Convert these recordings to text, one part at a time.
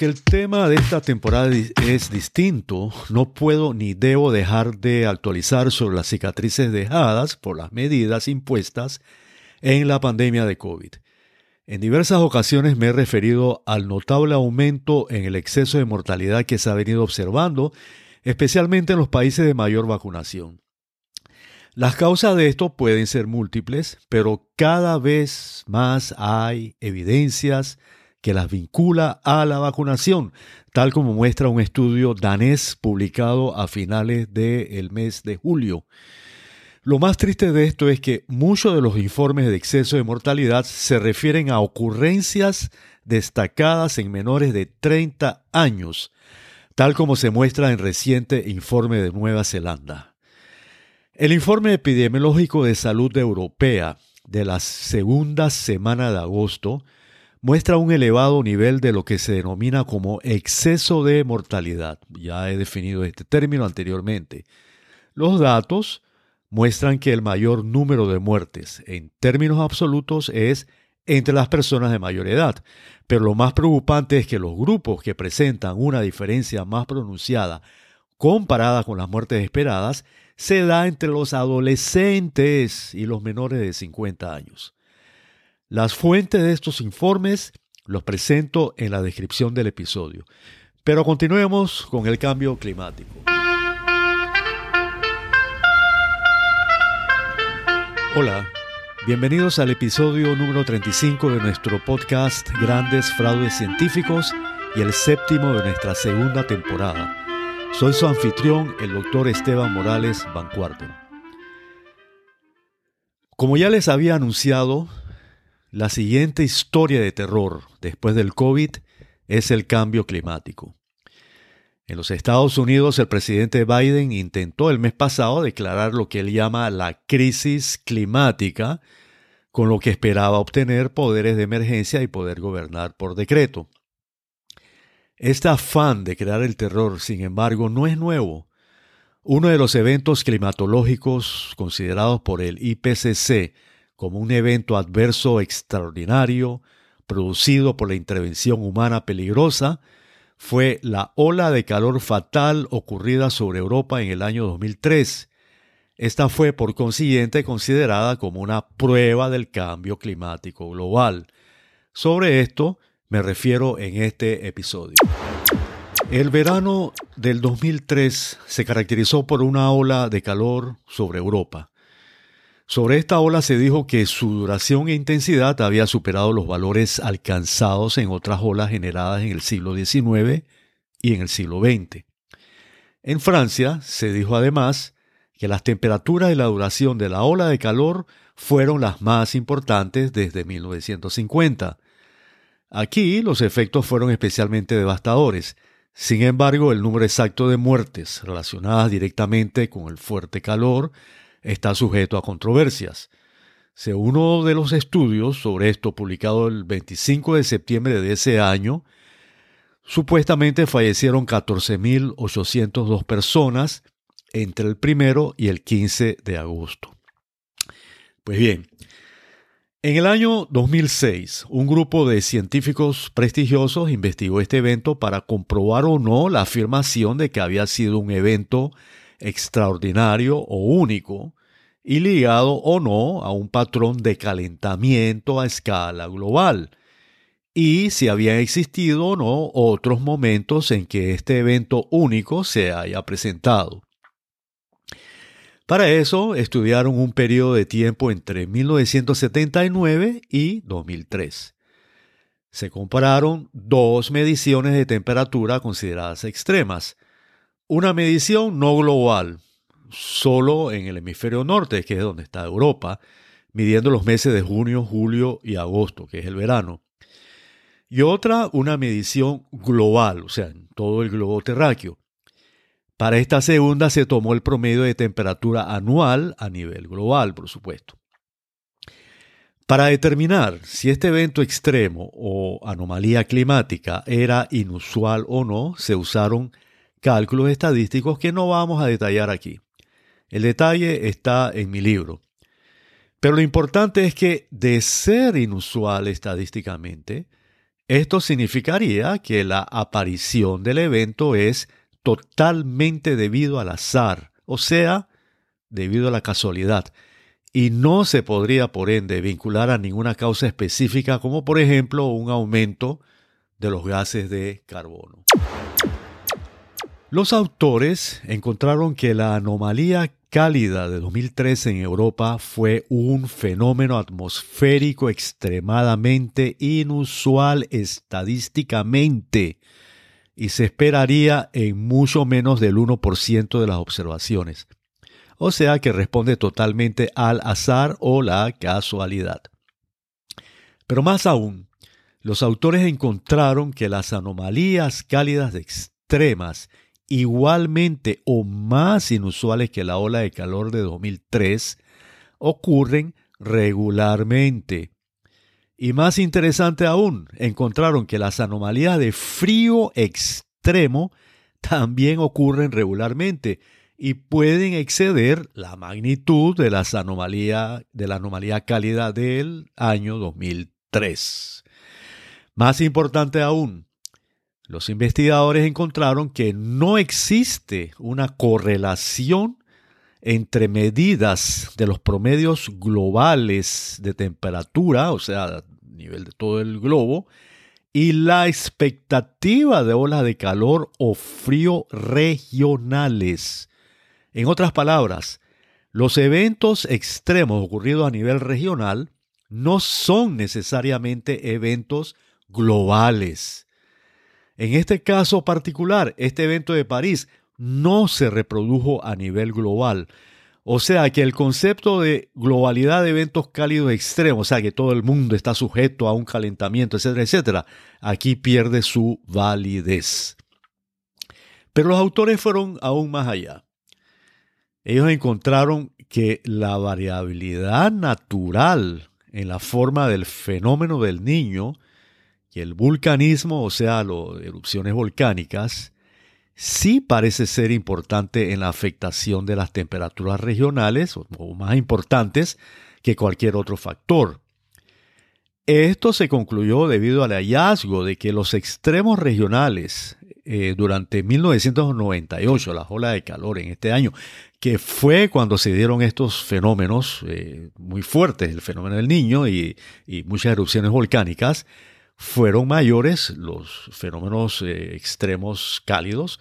El tema de esta temporada es distinto, no puedo ni debo dejar de actualizar sobre las cicatrices dejadas por las medidas impuestas en la pandemia de COVID. En diversas ocasiones me he referido al notable aumento en el exceso de mortalidad que se ha venido observando, especialmente en los países de mayor vacunación. Las causas de esto pueden ser múltiples, pero cada vez más hay evidencias que las vincula a la vacunación, tal como muestra un estudio danés publicado a finales del mes de julio. Lo más triste de esto es que muchos de los informes de exceso de mortalidad se refieren a ocurrencias destacadas en menores de 30 años, tal como se muestra en reciente informe de Nueva Zelanda. El informe epidemiológico de salud europea de la segunda semana de agosto muestra un elevado nivel de lo que se denomina como exceso de mortalidad. Ya he definido este término anteriormente. Los datos muestran que el mayor número de muertes en términos absolutos es entre las personas de mayor edad, pero lo más preocupante es que los grupos que presentan una diferencia más pronunciada comparada con las muertes esperadas se da entre los adolescentes y los menores de 50 años. Las fuentes de estos informes los presento en la descripción del episodio. Pero continuemos con el cambio climático. Hola, bienvenidos al episodio número 35 de nuestro podcast Grandes Fraudes Científicos y el séptimo de nuestra segunda temporada. Soy su anfitrión, el doctor Esteban Morales Bancuarto. Como ya les había anunciado, la siguiente historia de terror después del COVID es el cambio climático. En los Estados Unidos, el presidente Biden intentó el mes pasado declarar lo que él llama la crisis climática, con lo que esperaba obtener poderes de emergencia y poder gobernar por decreto. Este afán de crear el terror, sin embargo, no es nuevo. Uno de los eventos climatológicos considerados por el IPCC como un evento adverso extraordinario producido por la intervención humana peligrosa fue la ola de calor fatal ocurrida sobre Europa en el año 2003. Esta fue por consiguiente considerada como una prueba del cambio climático global. Sobre esto me refiero en este episodio. El verano del 2003 se caracterizó por una ola de calor sobre Europa. Sobre esta ola se dijo que su duración e intensidad había superado los valores alcanzados en otras olas generadas en el siglo XIX y en el siglo XX. En Francia se dijo además que las temperaturas y la duración de la ola de calor fueron las más importantes desde 1950. Aquí los efectos fueron especialmente devastadores. Sin embargo, el número exacto de muertes relacionadas directamente con el fuerte calor está sujeto a controversias. Según uno de los estudios sobre esto publicado el 25 de septiembre de ese año, supuestamente fallecieron 14.802 personas entre el primero y el 15 de agosto. Pues bien, en el año 2006, un grupo de científicos prestigiosos investigó este evento para comprobar o no la afirmación de que había sido un evento extraordinario o único y ligado o no a un patrón de calentamiento a escala global, y si había existido o no otros momentos en que este evento único se haya presentado. Para eso estudiaron un periodo de tiempo entre 1979 y 2003. Se compararon dos mediciones de temperatura consideradas extremas, una medición no global, solo en el hemisferio norte, que es donde está Europa, midiendo los meses de junio, julio y agosto, que es el verano. Y otra, una medición global, o sea, en todo el globo terráqueo. Para esta segunda se tomó el promedio de temperatura anual a nivel global, por supuesto. Para determinar si este evento extremo o anomalía climática era inusual o no, se usaron cálculos estadísticos que no vamos a detallar aquí. El detalle está en mi libro. Pero lo importante es que, de ser inusual estadísticamente, Esto significaría que la aparición del evento es totalmente debido al azar, o sea, debido a la casualidad, y no se podría, por ende, vincular a ninguna causa específica, como por ejemplo un aumento de los gases de carbono. Los autores encontraron que la anomalía cálida de 2013 en Europa fue un fenómeno atmosférico extremadamente inusual estadísticamente y se esperaría en mucho menos del 1% de las observaciones. O sea que responde totalmente al azar o la casualidad. Pero más aún, los autores encontraron que las anomalías cálidas extremas igualmente o más inusuales que la ola de calor de 2003 ocurren regularmente. Y más interesante aún, encontraron que las anomalías de frío extremo también ocurren regularmente y pueden exceder la magnitud de, las anomalía, de la anomalía cálida del año 2003. Más importante aún, los investigadores encontraron que no existe una correlación entre medidas de los promedios globales de temperatura, o sea, a nivel de todo el globo, y la expectativa de olas de calor o frío regionales. En otras palabras, los eventos extremos ocurridos a nivel regional no son necesariamente eventos globales. En este caso particular, este evento de París no se reprodujo a nivel global. O sea que el concepto de globalidad de eventos cálidos extremos, o sea que todo el mundo está sujeto a un calentamiento, etcétera, etcétera, aquí pierde su validez. Pero los autores fueron aún más allá. Ellos encontraron que la variabilidad natural en la forma del fenómeno del niño y el vulcanismo, o sea, las erupciones volcánicas, sí parece ser importante en la afectación de las temperaturas regionales, o más importantes que cualquier otro factor. Esto se concluyó debido al hallazgo de que los extremos regionales eh, durante 1998, la ola de calor en este año, que fue cuando se dieron estos fenómenos eh, muy fuertes, el fenómeno del niño y muchas erupciones volcánicas, fueron mayores, los fenómenos eh, extremos cálidos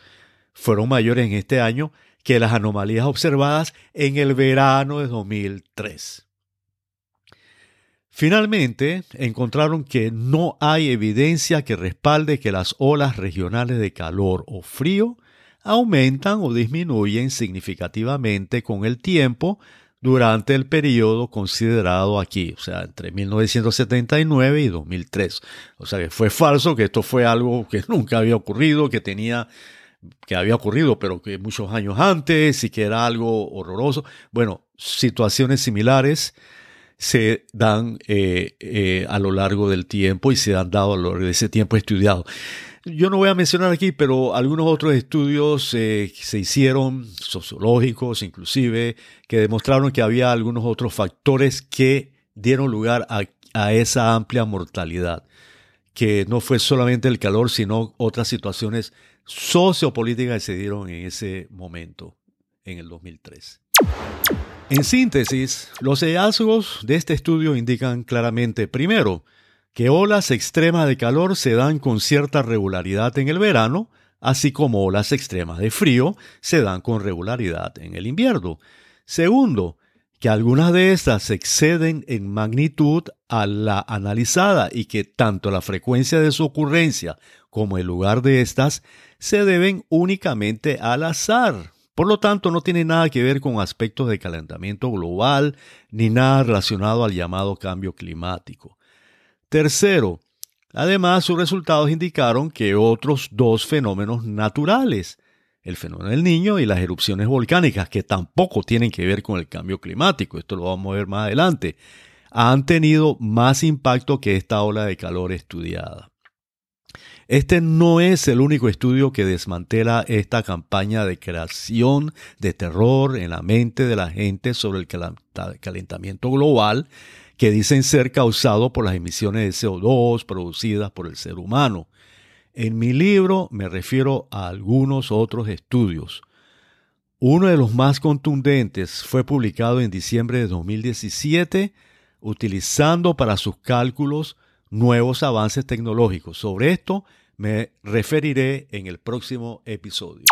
fueron mayores en este año que las anomalías observadas en el verano de 2003. Finalmente, encontraron que no hay evidencia que respalde que las olas regionales de calor o frío aumentan o disminuyen significativamente con el tiempo durante el periodo considerado aquí, o sea, entre 1979 y 2003. O sea, que fue falso, que esto fue algo que nunca había ocurrido, que tenía que había ocurrido, pero que muchos años antes y que era algo horroroso. Bueno, situaciones similares se dan eh, eh, a lo largo del tiempo y se han dado a lo largo de ese tiempo estudiado. Yo no voy a mencionar aquí, pero algunos otros estudios eh, se hicieron, sociológicos inclusive, que demostraron que había algunos otros factores que dieron lugar a, a esa amplia mortalidad, que no fue solamente el calor, sino otras situaciones sociopolíticas que se dieron en ese momento, en el 2003. En síntesis, los hallazgos de este estudio indican claramente, primero, que olas extremas de calor se dan con cierta regularidad en el verano, así como olas extremas de frío se dan con regularidad en el invierno. Segundo, que algunas de estas exceden en magnitud a la analizada y que tanto la frecuencia de su ocurrencia como el lugar de estas se deben únicamente al azar. Por lo tanto, no tiene nada que ver con aspectos de calentamiento global ni nada relacionado al llamado cambio climático. Tercero, además sus resultados indicaron que otros dos fenómenos naturales, el fenómeno del niño y las erupciones volcánicas, que tampoco tienen que ver con el cambio climático, esto lo vamos a ver más adelante, han tenido más impacto que esta ola de calor estudiada. Este no es el único estudio que desmantela esta campaña de creación de terror en la mente de la gente sobre el calentamiento global que dicen ser causado por las emisiones de CO2 producidas por el ser humano. En mi libro me refiero a algunos otros estudios. Uno de los más contundentes fue publicado en diciembre de 2017 utilizando para sus cálculos nuevos avances tecnológicos. Sobre esto me referiré en el próximo episodio.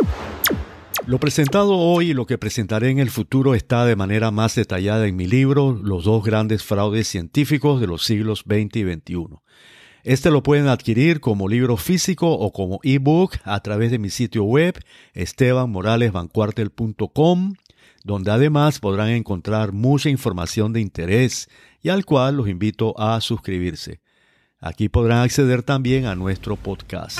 Lo presentado hoy y lo que presentaré en el futuro está de manera más detallada en mi libro Los dos grandes fraudes científicos de los siglos XX y XXI. Este lo pueden adquirir como libro físico o como ebook a través de mi sitio web estebanmoralesvancuartel.com, donde además podrán encontrar mucha información de interés y al cual los invito a suscribirse. Aquí podrán acceder también a nuestro podcast.